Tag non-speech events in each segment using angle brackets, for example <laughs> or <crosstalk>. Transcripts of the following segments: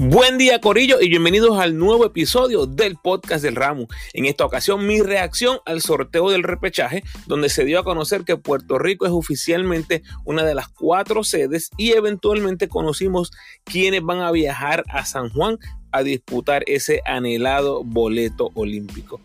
Buen día Corillo y bienvenidos al nuevo episodio del podcast del Ramo. En esta ocasión mi reacción al sorteo del repechaje donde se dio a conocer que Puerto Rico es oficialmente una de las cuatro sedes y eventualmente conocimos quiénes van a viajar a San Juan a disputar ese anhelado boleto olímpico.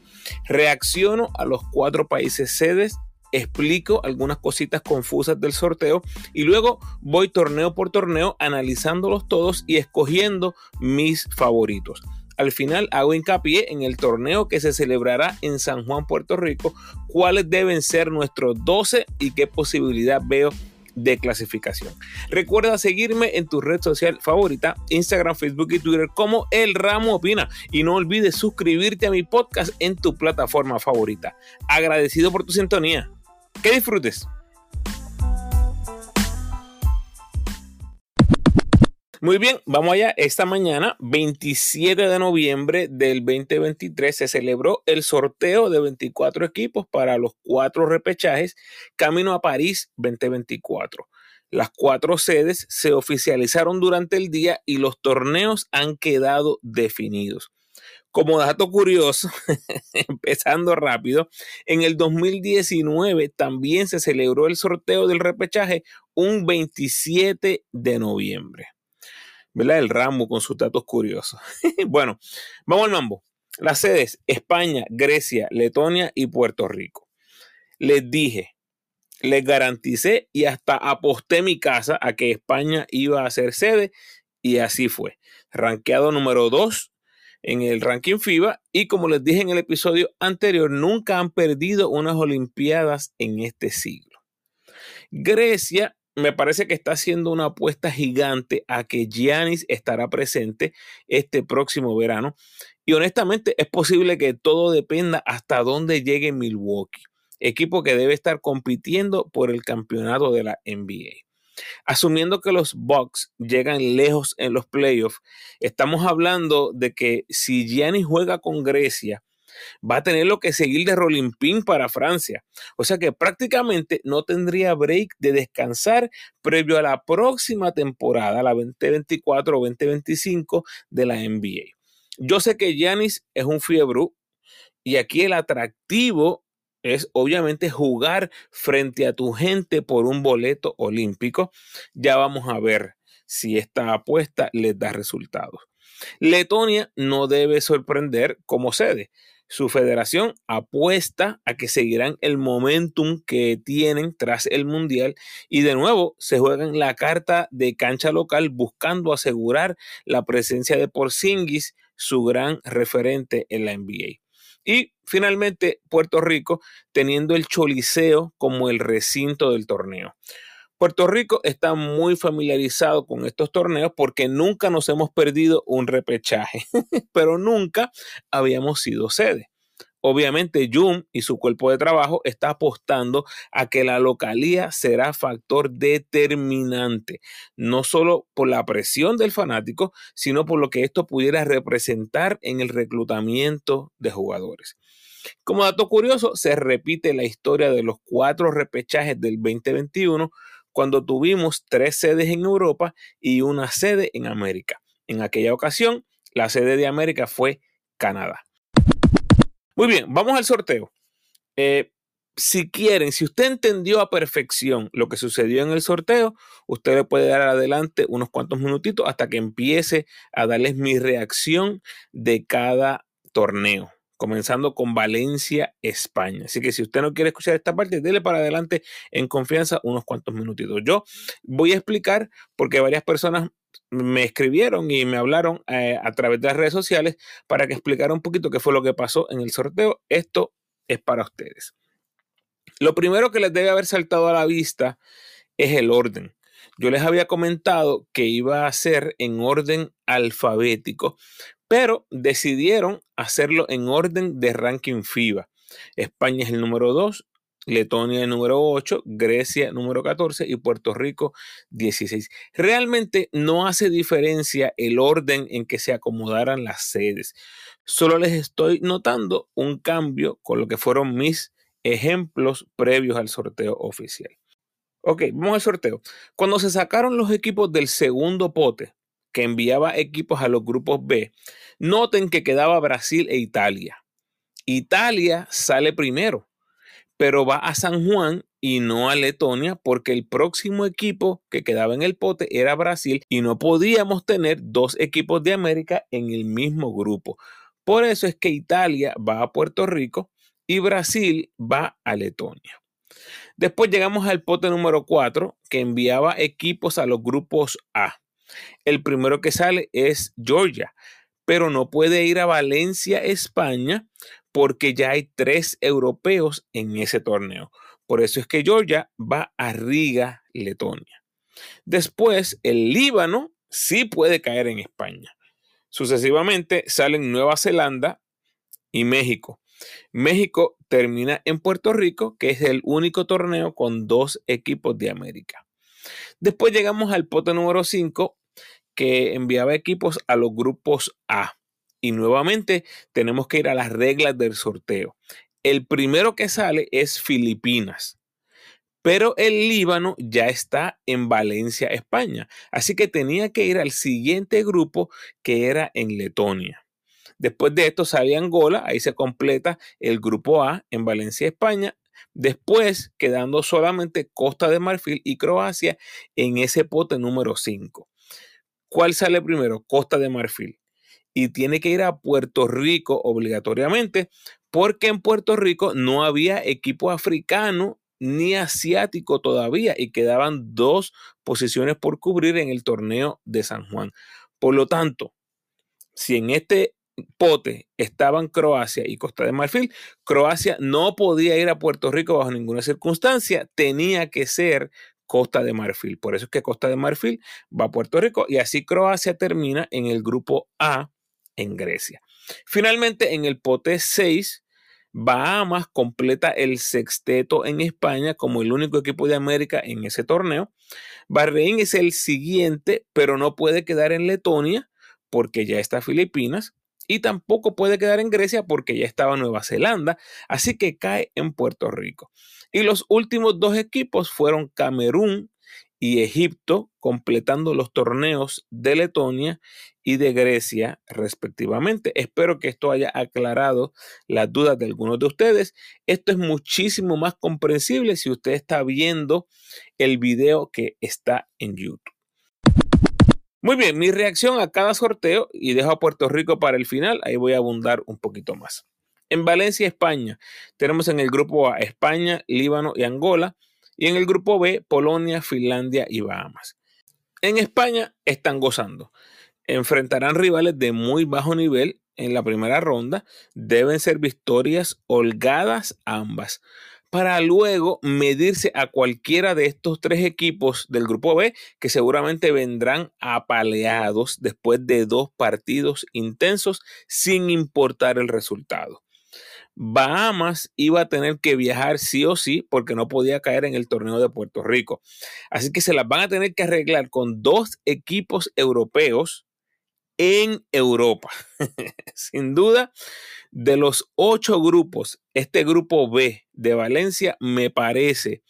Reacciono a los cuatro países sedes explico algunas cositas confusas del sorteo y luego voy torneo por torneo analizándolos todos y escogiendo mis favoritos. Al final hago hincapié en el torneo que se celebrará en San Juan, Puerto Rico, cuáles deben ser nuestros 12 y qué posibilidad veo de clasificación. Recuerda seguirme en tu red social favorita, Instagram, Facebook y Twitter como El Ramo Opina. Y no olvides suscribirte a mi podcast en tu plataforma favorita. Agradecido por tu sintonía. Que disfrutes. Muy bien, vamos allá. Esta mañana, 27 de noviembre del 2023, se celebró el sorteo de 24 equipos para los cuatro repechajes Camino a París 2024. Las cuatro sedes se oficializaron durante el día y los torneos han quedado definidos. Como dato curioso, <laughs> empezando rápido, en el 2019 también se celebró el sorteo del repechaje un 27 de noviembre. ¿Verdad? El ramo con sus datos curiosos. <laughs> bueno, vamos al mambo. Las sedes España, Grecia, Letonia y Puerto Rico. Les dije, les garanticé y hasta aposté mi casa a que España iba a ser sede y así fue. Ranqueado número 2 en el ranking FIBA y como les dije en el episodio anterior, nunca han perdido unas Olimpiadas en este siglo. Grecia me parece que está haciendo una apuesta gigante a que Giannis estará presente este próximo verano y honestamente es posible que todo dependa hasta dónde llegue Milwaukee, equipo que debe estar compitiendo por el campeonato de la NBA. Asumiendo que los Bucks llegan lejos en los playoffs, estamos hablando de que si Gianni juega con Grecia, va a tener lo que seguir de rolling pin para Francia. O sea que prácticamente no tendría break de descansar previo a la próxima temporada, la 2024 o 2025 de la NBA. Yo sé que Giannis es un fiebre y aquí el atractivo es obviamente jugar frente a tu gente por un boleto olímpico. Ya vamos a ver si esta apuesta les da resultados. Letonia no debe sorprender como sede. Su federación apuesta a que seguirán el momentum que tienen tras el Mundial y de nuevo se juegan la carta de cancha local buscando asegurar la presencia de Porzingis, su gran referente en la NBA. Y finalmente Puerto Rico teniendo el Choliseo como el recinto del torneo. Puerto Rico está muy familiarizado con estos torneos porque nunca nos hemos perdido un repechaje, <laughs> pero nunca habíamos sido sede. Obviamente, Jum y su cuerpo de trabajo está apostando a que la localía será factor determinante, no solo por la presión del fanático, sino por lo que esto pudiera representar en el reclutamiento de jugadores. Como dato curioso, se repite la historia de los cuatro repechajes del 2021 cuando tuvimos tres sedes en Europa y una sede en América. En aquella ocasión, la sede de América fue Canadá. Muy bien, vamos al sorteo. Eh, si quieren, si usted entendió a perfección lo que sucedió en el sorteo, usted le puede dar adelante unos cuantos minutitos hasta que empiece a darles mi reacción de cada torneo, comenzando con Valencia, España. Así que si usted no quiere escuchar esta parte, dele para adelante en confianza unos cuantos minutitos. Yo voy a explicar porque varias personas me escribieron y me hablaron eh, a través de las redes sociales para que explicara un poquito qué fue lo que pasó en el sorteo. Esto es para ustedes. Lo primero que les debe haber saltado a la vista es el orden. Yo les había comentado que iba a ser en orden alfabético, pero decidieron hacerlo en orden de ranking FIBA. España es el número 2, Letonia número 8, Grecia número 14 y Puerto Rico 16. Realmente no hace diferencia el orden en que se acomodaran las sedes. Solo les estoy notando un cambio con lo que fueron mis ejemplos previos al sorteo oficial. Ok, vamos al sorteo. Cuando se sacaron los equipos del segundo pote, que enviaba equipos a los grupos B, noten que quedaba Brasil e Italia. Italia sale primero, pero va a San Juan y no a Letonia porque el próximo equipo que quedaba en el pote era Brasil y no podíamos tener dos equipos de América en el mismo grupo. Por eso es que Italia va a Puerto Rico y Brasil va a Letonia. Después llegamos al pote número 4 que enviaba equipos a los grupos A. El primero que sale es Georgia, pero no puede ir a Valencia, España, porque ya hay tres europeos en ese torneo. Por eso es que Georgia va a Riga, Letonia. Después, el Líbano sí puede caer en España. Sucesivamente salen Nueva Zelanda y México. México termina en Puerto Rico, que es el único torneo con dos equipos de América. Después llegamos al pote número 5, que enviaba equipos a los grupos A. Y nuevamente tenemos que ir a las reglas del sorteo. El primero que sale es Filipinas, pero el Líbano ya está en Valencia, España. Así que tenía que ir al siguiente grupo que era en Letonia. Después de esto sale Angola, ahí se completa el grupo A en Valencia, España. Después quedando solamente Costa de Marfil y Croacia en ese pote número 5. ¿Cuál sale primero? Costa de Marfil. Y tiene que ir a Puerto Rico obligatoriamente porque en Puerto Rico no había equipo africano ni asiático todavía y quedaban dos posiciones por cubrir en el torneo de San Juan. Por lo tanto, si en este pote estaban Croacia y Costa de Marfil, Croacia no podía ir a Puerto Rico bajo ninguna circunstancia, tenía que ser Costa de Marfil. Por eso es que Costa de Marfil va a Puerto Rico y así Croacia termina en el grupo A en Grecia. Finalmente, en el pote 6, Bahamas completa el sexteto en España como el único equipo de América en ese torneo. Bahrein es el siguiente, pero no puede quedar en Letonia porque ya está Filipinas y tampoco puede quedar en Grecia porque ya estaba Nueva Zelanda, así que cae en Puerto Rico. Y los últimos dos equipos fueron Camerún y Egipto, completando los torneos de Letonia y de Grecia, respectivamente. Espero que esto haya aclarado las dudas de algunos de ustedes. Esto es muchísimo más comprensible si usted está viendo el video que está en YouTube. Muy bien, mi reacción a cada sorteo y dejo a Puerto Rico para el final, ahí voy a abundar un poquito más. En Valencia, España, tenemos en el grupo A España, Líbano y Angola, y en el grupo B Polonia, Finlandia y Bahamas. En España están gozando. Enfrentarán rivales de muy bajo nivel en la primera ronda. Deben ser victorias holgadas ambas para luego medirse a cualquiera de estos tres equipos del grupo B que seguramente vendrán apaleados después de dos partidos intensos sin importar el resultado. Bahamas iba a tener que viajar sí o sí porque no podía caer en el torneo de Puerto Rico. Así que se las van a tener que arreglar con dos equipos europeos en Europa. <laughs> Sin duda, de los ocho grupos, este grupo B de Valencia me parece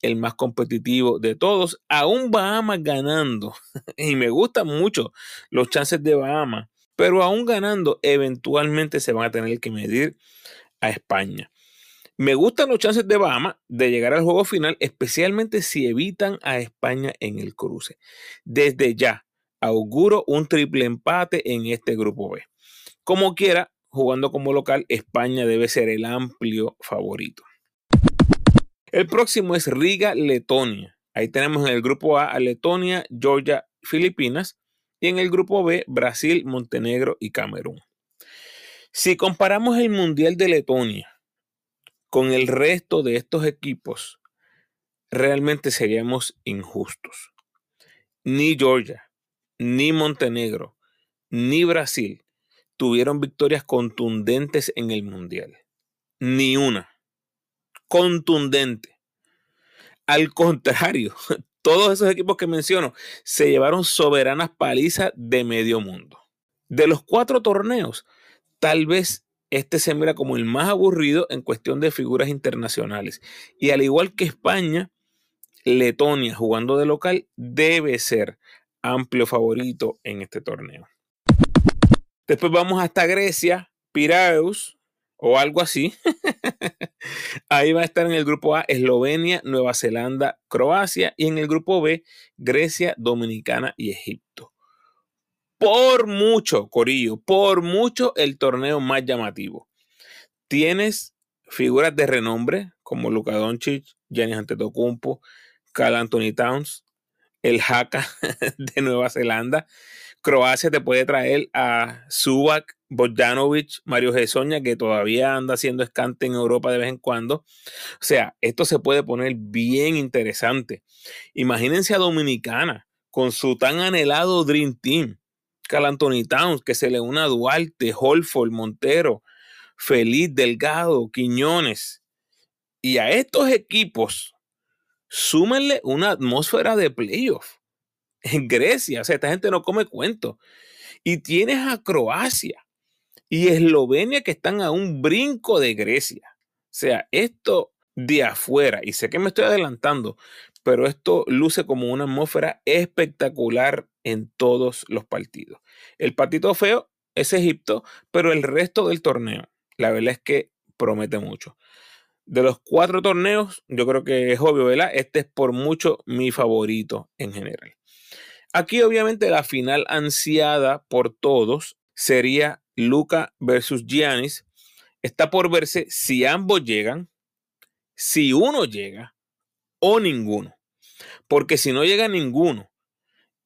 el más competitivo de todos, aún Bahamas ganando. <laughs> y me gustan mucho los chances de Bahamas, pero aún ganando, eventualmente se van a tener que medir a España. Me gustan los chances de Bahamas de llegar al juego final, especialmente si evitan a España en el cruce. Desde ya, auguro un triple empate en este grupo B. Como quiera, jugando como local, España debe ser el amplio favorito. El próximo es Riga, Letonia. Ahí tenemos en el grupo A a Letonia, Georgia, Filipinas y en el grupo B Brasil, Montenegro y Camerún. Si comparamos el Mundial de Letonia con el resto de estos equipos, realmente seríamos injustos. Ni Georgia, ni Montenegro, ni Brasil tuvieron victorias contundentes en el Mundial. Ni una. Contundente. Al contrario, <laughs> todos esos equipos que menciono se llevaron soberanas palizas de medio mundo. De los cuatro torneos, tal vez este se mira como el más aburrido en cuestión de figuras internacionales. Y al igual que España, Letonia jugando de local debe ser amplio favorito en este torneo. Después vamos hasta Grecia, Piraeus o algo así. <laughs> Ahí va a estar en el grupo A Eslovenia, Nueva Zelanda, Croacia y en el grupo B Grecia, Dominicana y Egipto. Por mucho, Corillo, por mucho el torneo más llamativo. Tienes figuras de renombre como Luka Doncic, Giannis Antetokounmpo, Carl Anthony Towns, el Haka <laughs> de Nueva Zelanda. Croacia te puede traer a Subak, Bogdanovic, Mario Gesoña, que todavía anda haciendo escante en Europa de vez en cuando. O sea, esto se puede poner bien interesante. Imagínense a Dominicana con su tan anhelado Dream Team. Carl Anthony Towns, que se le une a Duarte, Holford, Montero, Feliz, Delgado, Quiñones. Y a estos equipos, súmenle una atmósfera de playoff <laughs> en Grecia. O sea, esta gente no come cuento. Y tienes a Croacia y Eslovenia que están a un brinco de Grecia. O sea, esto de afuera, y sé que me estoy adelantando, pero esto luce como una atmósfera espectacular en todos los partidos. El patito feo es Egipto, pero el resto del torneo, la verdad es que promete mucho. De los cuatro torneos, yo creo que es obvio, ¿verdad? Este es por mucho mi favorito en general. Aquí obviamente la final ansiada por todos sería Luca versus Giannis. Está por verse si ambos llegan, si uno llega o ninguno. Porque si no llega ninguno,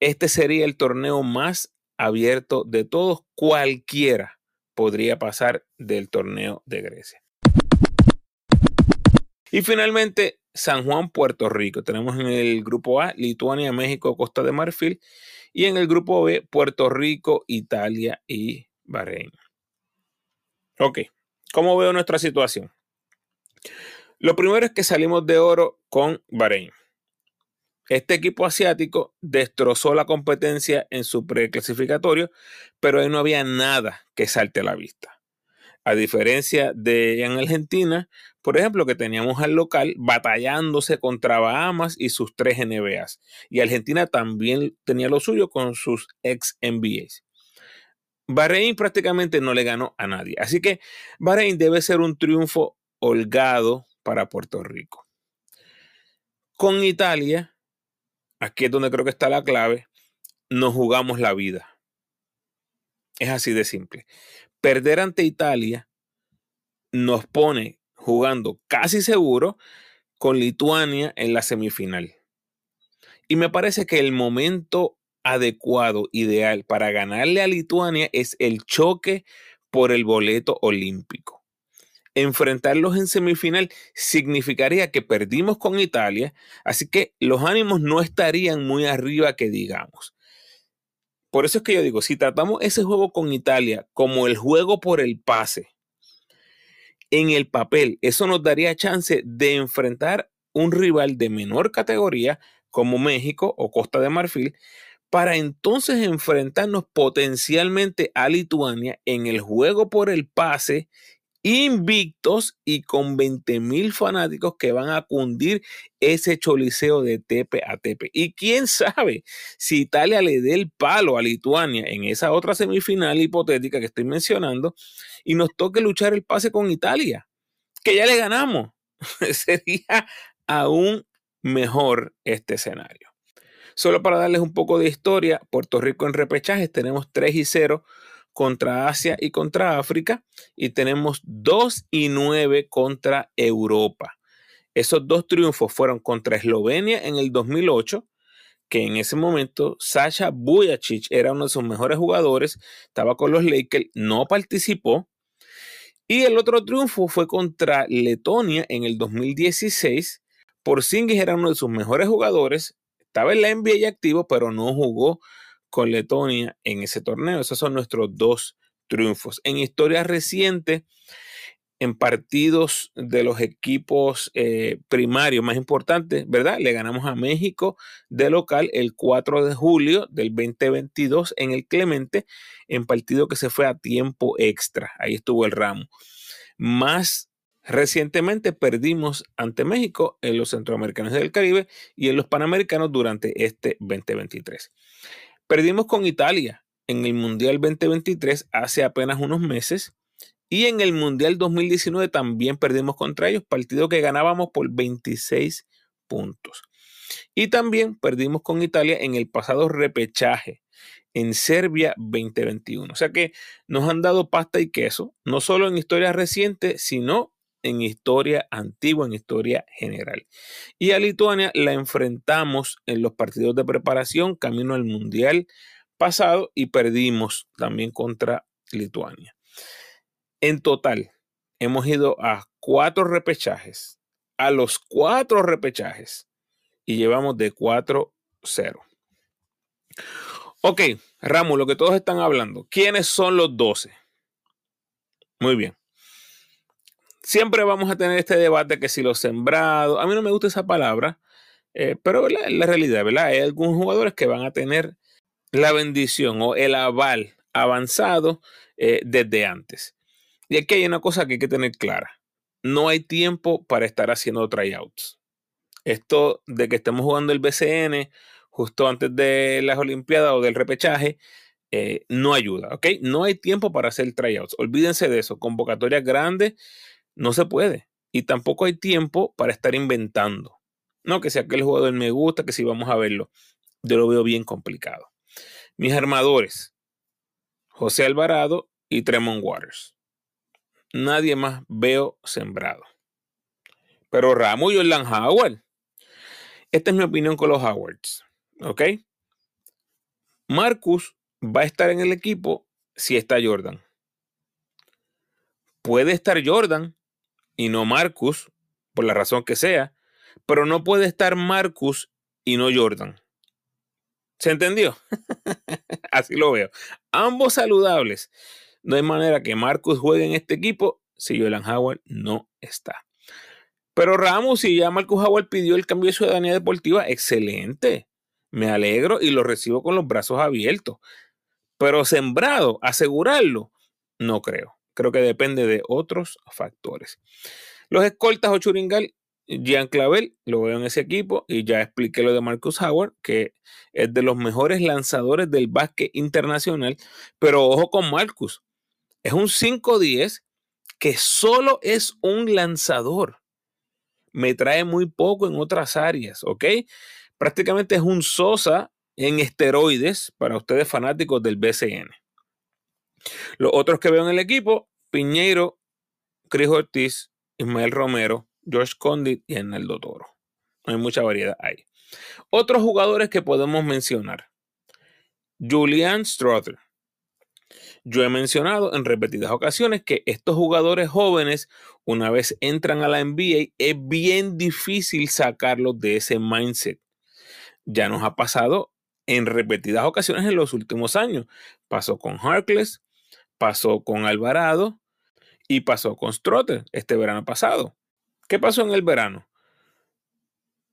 este sería el torneo más abierto de todos. Cualquiera podría pasar del torneo de Grecia. Y finalmente, San Juan, Puerto Rico. Tenemos en el grupo A Lituania, México, Costa de Marfil. Y en el grupo B, Puerto Rico, Italia y Bahrein. Ok, ¿cómo veo nuestra situación? Lo primero es que salimos de oro con Bahrein. Este equipo asiático destrozó la competencia en su preclasificatorio, pero ahí no había nada que salte a la vista. A diferencia de en Argentina, por ejemplo, que teníamos al local batallándose contra Bahamas y sus tres NBAs. Y Argentina también tenía lo suyo con sus ex NBAs. Bahrein prácticamente no le ganó a nadie. Así que Bahrein debe ser un triunfo holgado para Puerto Rico. Con Italia, aquí es donde creo que está la clave, nos jugamos la vida. Es así de simple perder ante Italia nos pone jugando casi seguro con Lituania en la semifinal. Y me parece que el momento adecuado, ideal para ganarle a Lituania es el choque por el boleto olímpico. Enfrentarlos en semifinal significaría que perdimos con Italia, así que los ánimos no estarían muy arriba que digamos. Por eso es que yo digo, si tratamos ese juego con Italia como el juego por el pase, en el papel, eso nos daría chance de enfrentar un rival de menor categoría como México o Costa de Marfil, para entonces enfrentarnos potencialmente a Lituania en el juego por el pase invictos y con 20 mil fanáticos que van a cundir ese choliseo de tepe a tepe. Y quién sabe si Italia le dé el palo a Lituania en esa otra semifinal hipotética que estoy mencionando y nos toque luchar el pase con Italia, que ya le ganamos. <laughs> Sería aún mejor este escenario. Solo para darles un poco de historia, Puerto Rico en repechajes tenemos 3 y 0 contra Asia y contra África y tenemos 2 y 9 contra Europa. Esos dos triunfos fueron contra Eslovenia en el 2008, que en ese momento Sasha Bujacic era uno de sus mejores jugadores, estaba con los Lakers, no participó. Y el otro triunfo fue contra Letonia en el 2016. Porzingis era uno de sus mejores jugadores, estaba en la NBA activo, pero no jugó con Letonia en ese torneo. Esos son nuestros dos triunfos. En historia reciente, en partidos de los equipos eh, primarios más importantes, ¿verdad? Le ganamos a México de local el 4 de julio del 2022 en el Clemente, en partido que se fue a tiempo extra. Ahí estuvo el ramo. Más Recientemente perdimos ante México en los centroamericanos del Caribe y en los panamericanos durante este 2023. Perdimos con Italia en el Mundial 2023 hace apenas unos meses y en el Mundial 2019 también perdimos contra ellos, partido que ganábamos por 26 puntos. Y también perdimos con Italia en el pasado repechaje en Serbia 2021. O sea que nos han dado pasta y queso, no solo en historia reciente, sino en historia antigua, en historia general. Y a Lituania la enfrentamos en los partidos de preparación camino al Mundial pasado y perdimos también contra Lituania. En total, hemos ido a cuatro repechajes, a los cuatro repechajes, y llevamos de 4-0. Ok, Ramos, lo que todos están hablando, ¿quiénes son los 12? Muy bien siempre vamos a tener este debate que si los sembrados, a mí no me gusta esa palabra, eh, pero la, la realidad, ¿verdad? Hay algunos jugadores que van a tener la bendición o el aval avanzado eh, desde antes. Y aquí hay una cosa que hay que tener clara. No hay tiempo para estar haciendo tryouts. Esto de que estemos jugando el BCN justo antes de las Olimpiadas o del repechaje, eh, no ayuda, ¿ok? No hay tiempo para hacer tryouts. Olvídense de eso. Convocatorias grandes no se puede. Y tampoco hay tiempo para estar inventando. No, que si aquel jugador me gusta, que si vamos a verlo. Yo lo veo bien complicado. Mis armadores, José Alvarado y Tremont Waters. Nadie más veo sembrado. Pero Ramo y Jordan Howard. Esta es mi opinión con los Howards. ¿Ok? Marcus va a estar en el equipo si está Jordan. Puede estar Jordan y no Marcus, por la razón que sea, pero no puede estar Marcus y no Jordan. ¿Se entendió? <laughs> Así lo veo. Ambos saludables. No hay manera que Marcus juegue en este equipo si Jordan Howard no está. Pero Ramos, si ya Marcus Howard pidió el cambio de ciudadanía deportiva, excelente. Me alegro y lo recibo con los brazos abiertos. Pero sembrado, asegurarlo, no creo. Creo que depende de otros factores. Los escoltas o Churingal, Jean Clavel, lo veo en ese equipo y ya expliqué lo de Marcus Howard, que es de los mejores lanzadores del básquet internacional, pero ojo con Marcus, es un 5-10 que solo es un lanzador. Me trae muy poco en otras áreas, ¿ok? Prácticamente es un Sosa en esteroides para ustedes fanáticos del BCN. Los otros que veo en el equipo, Piñeiro, Cris Ortiz, Ismael Romero, George Condit y Hernaldo Toro. Hay mucha variedad ahí. Otros jugadores que podemos mencionar. Julian Strother. Yo he mencionado en repetidas ocasiones que estos jugadores jóvenes, una vez entran a la NBA, es bien difícil sacarlos de ese mindset. Ya nos ha pasado en repetidas ocasiones en los últimos años. Pasó con Harkless, pasó con Alvarado y pasó con Strotter este verano pasado. ¿Qué pasó en el verano?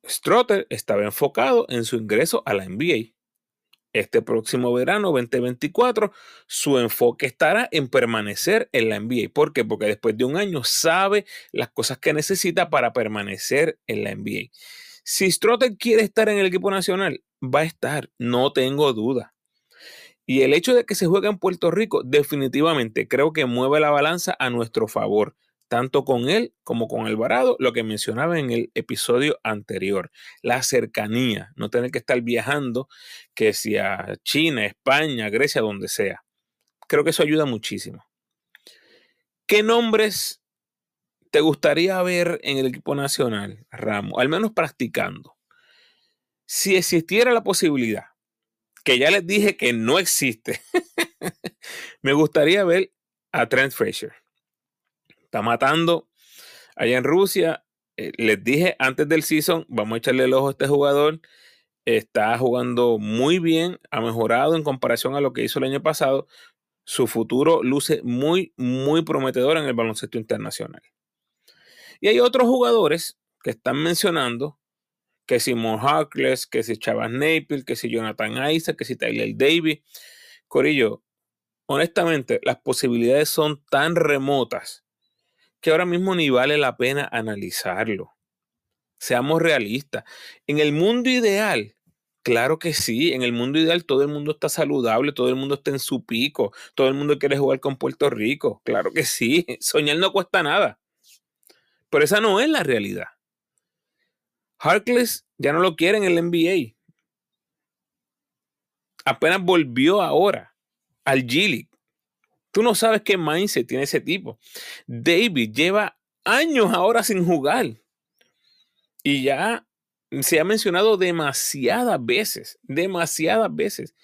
Strotter estaba enfocado en su ingreso a la NBA. Este próximo verano 2024, su enfoque estará en permanecer en la NBA. ¿Por qué? Porque después de un año sabe las cosas que necesita para permanecer en la NBA. Si Strotter quiere estar en el equipo nacional, va a estar, no tengo duda. Y el hecho de que se juegue en Puerto Rico definitivamente creo que mueve la balanza a nuestro favor, tanto con él como con Alvarado, lo que mencionaba en el episodio anterior, la cercanía, no tener que estar viajando, que si a China, España, Grecia, donde sea. Creo que eso ayuda muchísimo. ¿Qué nombres te gustaría ver en el equipo nacional, Ramos? Al menos practicando. Si existiera la posibilidad que ya les dije que no existe. <laughs> Me gustaría ver a Trent Frazier. Está matando allá en Rusia. Eh, les dije antes del season, vamos a echarle el ojo a este jugador. Está jugando muy bien, ha mejorado en comparación a lo que hizo el año pasado. Su futuro luce muy, muy prometedor en el baloncesto internacional. Y hay otros jugadores que están mencionando que si Mo Harkless, que si Chavas Napier, que si Jonathan Isaac, que si Tyler Davis. Corillo, honestamente, las posibilidades son tan remotas que ahora mismo ni vale la pena analizarlo. Seamos realistas. En el mundo ideal, claro que sí, en el mundo ideal todo el mundo está saludable, todo el mundo está en su pico, todo el mundo quiere jugar con Puerto Rico. Claro que sí, <laughs> soñar no cuesta nada. Pero esa no es la realidad. Harkless ya no lo quiere en el NBA. Apenas volvió ahora al G Tú no sabes qué mindset tiene ese tipo. David lleva años ahora sin jugar. Y ya se ha mencionado demasiadas veces, demasiadas veces,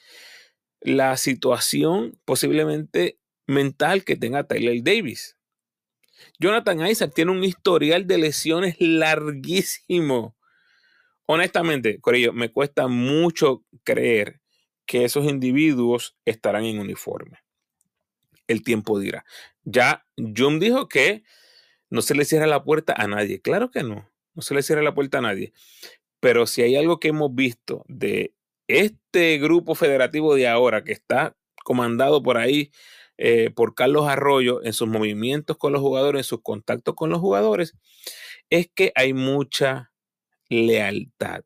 la situación posiblemente mental que tenga Tyler Davis. Jonathan Isaac tiene un historial de lesiones larguísimo. Honestamente, Corillo, me cuesta mucho creer que esos individuos estarán en uniforme el tiempo dirá. Ya Jum dijo que no se le cierra la puerta a nadie. Claro que no, no se le cierra la puerta a nadie. Pero si hay algo que hemos visto de este grupo federativo de ahora que está comandado por ahí eh, por Carlos Arroyo en sus movimientos con los jugadores, en sus contactos con los jugadores, es que hay mucha lealtad.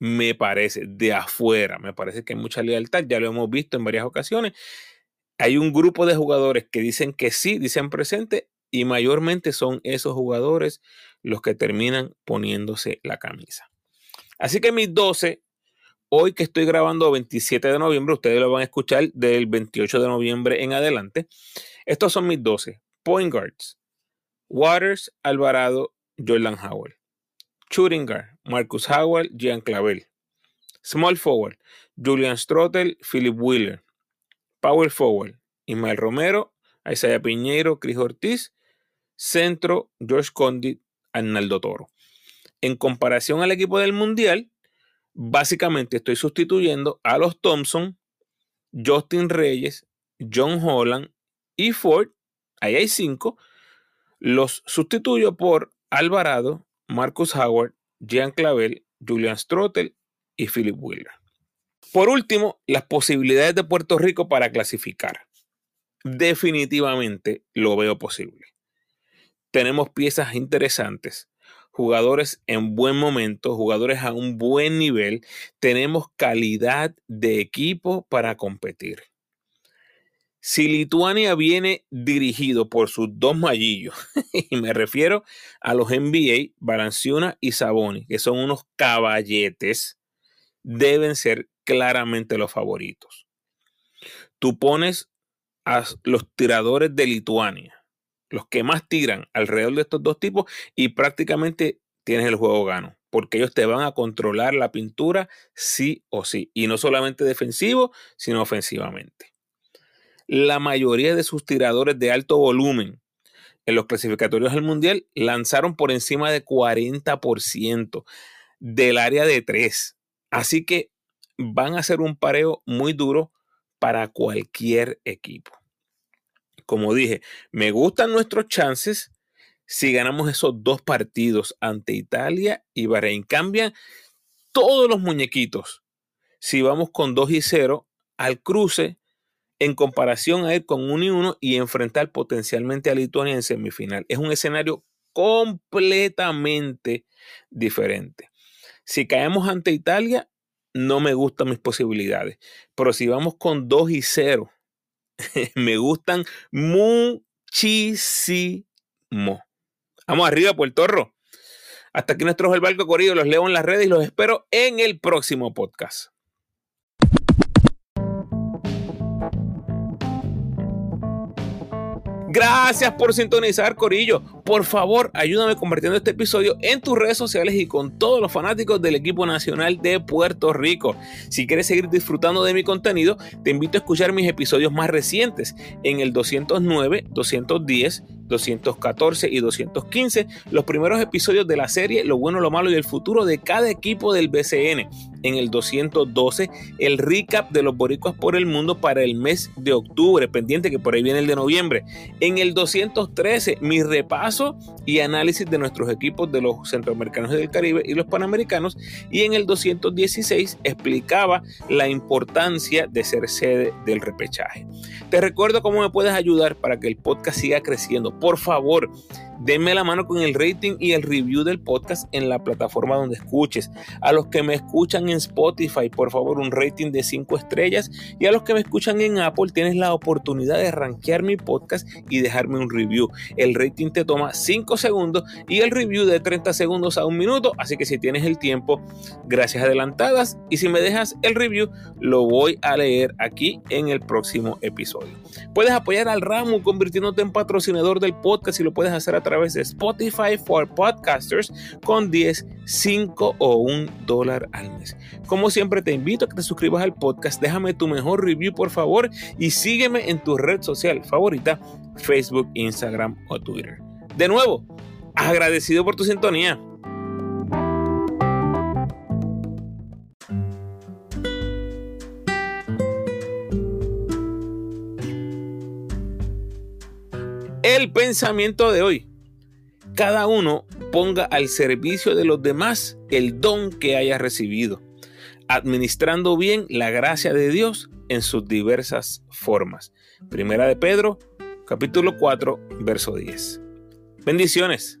Me parece, de afuera, me parece que hay mucha lealtad, ya lo hemos visto en varias ocasiones, hay un grupo de jugadores que dicen que sí, dicen presente, y mayormente son esos jugadores los que terminan poniéndose la camisa. Así que mis 12, hoy que estoy grabando 27 de noviembre, ustedes lo van a escuchar del 28 de noviembre en adelante. Estos son mis 12. Point guards. Waters, Alvarado, Jordan Howell. Guard, Marcus Howell, Jean Clavel. Small forward, Julian Strottel, Philip Wheeler. Power forward, Ismael Romero, Isaiah Piñeiro, Cris Ortiz. Centro, George Condit, Arnaldo Toro. En comparación al equipo del Mundial, básicamente estoy sustituyendo a los Thompson, Justin Reyes, John Holland y Ford. Ahí hay cinco. Los sustituyo por Alvarado, Marcus Howard, Jean Clavel, Julian Strottel y Philip Wheeler. Por último, las posibilidades de Puerto Rico para clasificar. Definitivamente lo veo posible. Tenemos piezas interesantes, jugadores en buen momento, jugadores a un buen nivel. Tenemos calidad de equipo para competir. Si Lituania viene dirigido por sus dos mallillos, <laughs> y me refiero a los NBA, Balanciuna y Saboni, que son unos caballetes, deben ser claramente los favoritos. Tú pones a los tiradores de Lituania, los que más tiran alrededor de estos dos tipos y prácticamente tienes el juego gano, porque ellos te van a controlar la pintura sí o sí, y no solamente defensivo, sino ofensivamente. La mayoría de sus tiradores de alto volumen en los clasificatorios del Mundial lanzaron por encima de 40% del área de 3. Así que van a ser un pareo muy duro para cualquier equipo. Como dije, me gustan nuestros chances si ganamos esos dos partidos ante Italia y Bahrein. Cambian todos los muñequitos si vamos con 2 y 0 al cruce en comparación a ir con 1 y 1 y enfrentar potencialmente a Lituania en semifinal. Es un escenario completamente diferente. Si caemos ante Italia, no me gustan mis posibilidades. Pero si vamos con 2 y 0, <laughs> me gustan muchísimo. Vamos arriba, Puerto Rico. Hasta aquí nuestro el barco corrido. Los leo en las redes y los espero en el próximo podcast. Gracias por sintonizar, Corillo. Por favor, ayúdame compartiendo este episodio en tus redes sociales y con todos los fanáticos del equipo nacional de Puerto Rico. Si quieres seguir disfrutando de mi contenido, te invito a escuchar mis episodios más recientes en el 209, 210, 214 y 215, los primeros episodios de la serie Lo bueno, lo malo y el futuro de cada equipo del BCN. en el 212 el recap de los boricuas por el mundo para el mes de octubre, pendiente que por ahí viene el de noviembre. En el 213 mi repaso y análisis de nuestros equipos de los centroamericanos del Caribe y los panamericanos. Y en el 216 explicaba la importancia de ser sede del repechaje. Te recuerdo cómo me puedes ayudar para que el podcast siga creciendo. Por favor, denme la mano con el rating y el review del podcast en la plataforma donde escuches. A los que me escuchan en Spotify, por favor, un rating de 5 estrellas. Y a los que me escuchan en Apple, tienes la oportunidad de rankear mi podcast y dejarme un review. El rating te toma 5 segundos y el review de 30 segundos a un minuto. Así que si tienes el tiempo, gracias adelantadas. Y si me dejas el review, lo voy a leer aquí en el próximo episodio. Puedes apoyar al ramo convirtiéndote en patrocinador del podcast y lo puedes hacer a través de Spotify for Podcasters con 10, 5 o 1 dólar al mes. Como siempre te invito a que te suscribas al podcast, déjame tu mejor review por favor y sígueme en tu red social favorita, Facebook, Instagram o Twitter. De nuevo, agradecido por tu sintonía. El pensamiento de hoy cada uno ponga al servicio de los demás el don que haya recibido, administrando bien la gracia de Dios en sus diversas formas. Primera de Pedro, capítulo 4, verso 10. Bendiciones.